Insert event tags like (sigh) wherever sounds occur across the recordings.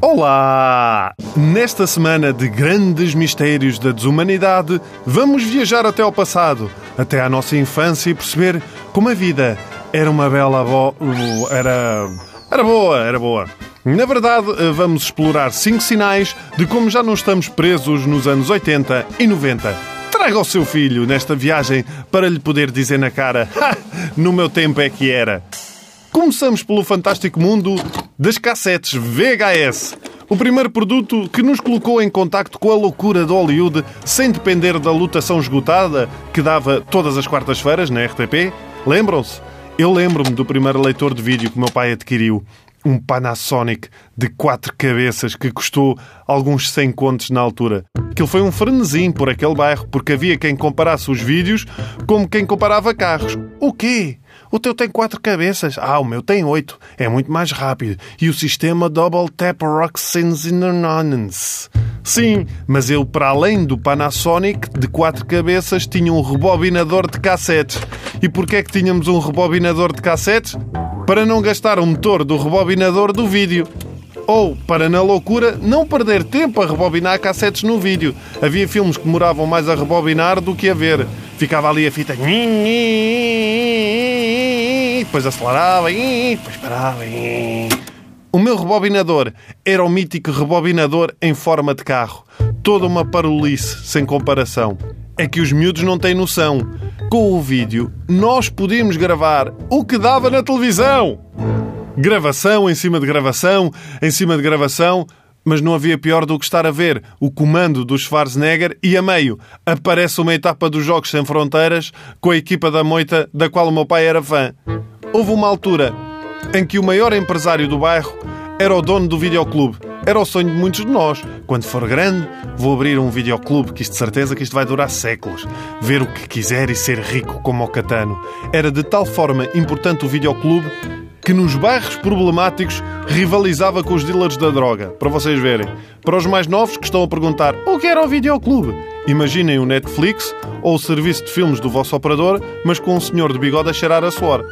Olá! Nesta semana de grandes mistérios da desumanidade, vamos viajar até ao passado, até à nossa infância e perceber como a vida era uma bela bo... era era boa, era boa. Na verdade, vamos explorar cinco sinais de como já não estamos presos nos anos 80 e 90. Traga o seu filho nesta viagem para lhe poder dizer na cara: (laughs) no meu tempo é que era. Começamos pelo fantástico mundo das cassetes VHS. O primeiro produto que nos colocou em contacto com a loucura do Hollywood sem depender da lotação esgotada que dava todas as quartas-feiras na RTP. Lembram-se? Eu lembro-me do primeiro leitor de vídeo que meu pai adquiriu. Um Panasonic de quatro cabeças que custou alguns 100 contos na altura. Aquilo foi um frenesim por aquele bairro, porque havia quem comparasse os vídeos como quem comparava carros. O quê? O teu tem quatro cabeças. Ah, o meu tem oito. É muito mais rápido. E o sistema Double Tap Rock Synonymous. Sim, mas eu, para além do Panasonic de quatro cabeças, tinha um rebobinador de cassetes. E porquê é que tínhamos um rebobinador de cassetes? Para não gastar o motor do rebobinador do vídeo. Ou, para na loucura, não perder tempo a rebobinar cassetes no vídeo. Havia filmes que demoravam mais a rebobinar do que a ver. Ficava ali a fita depois acelerava, depois parava. O meu rebobinador era o mítico rebobinador em forma de carro. Toda uma parolice, sem comparação. É que os miúdos não têm noção. Com o vídeo, nós podíamos gravar o que dava na televisão. Gravação em cima de gravação, em cima de gravação, mas não havia pior do que estar a ver o comando do Schwarzenegger e a meio aparece uma etapa dos Jogos Sem Fronteiras com a equipa da moita da qual o meu pai era fã. Houve uma altura em que o maior empresário do bairro era o dono do videoclube. Era o sonho de muitos de nós. Quando for grande, vou abrir um videoclube, que isto de certeza que isto vai durar séculos. Ver o que quiser e ser rico como o Catano. Era de tal forma importante o videoclube que nos bairros problemáticos rivalizava com os dealers da droga. Para vocês verem. Para os mais novos que estão a perguntar o que era o videoclube, imaginem o Netflix ou o serviço de filmes do vosso operador, mas com um senhor de bigode a cheirar a suor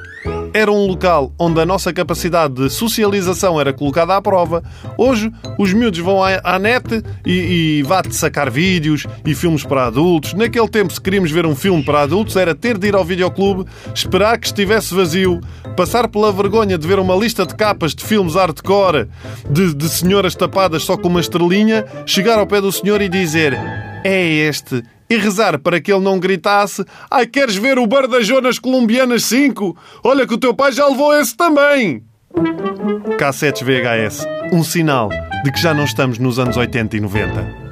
era um local onde a nossa capacidade de socialização era colocada à prova. Hoje, os miúdos vão à, net e, e vá-te sacar vídeos e filmes para adultos. Naquele tempo, se queríamos ver um filme para adultos, era ter de ir ao videoclube, esperar que estivesse vazio, passar pela vergonha de ver uma lista de capas de filmes hardcore de, de senhoras tapadas só com uma estrelinha, chegar ao pé do senhor e dizer: É este e rezar para que ele não gritasse: Ai, queres ver o bar Jonas Colombianas 5? Olha que o teu pai já levou esse também! Cassetes VHS um sinal de que já não estamos nos anos 80 e 90.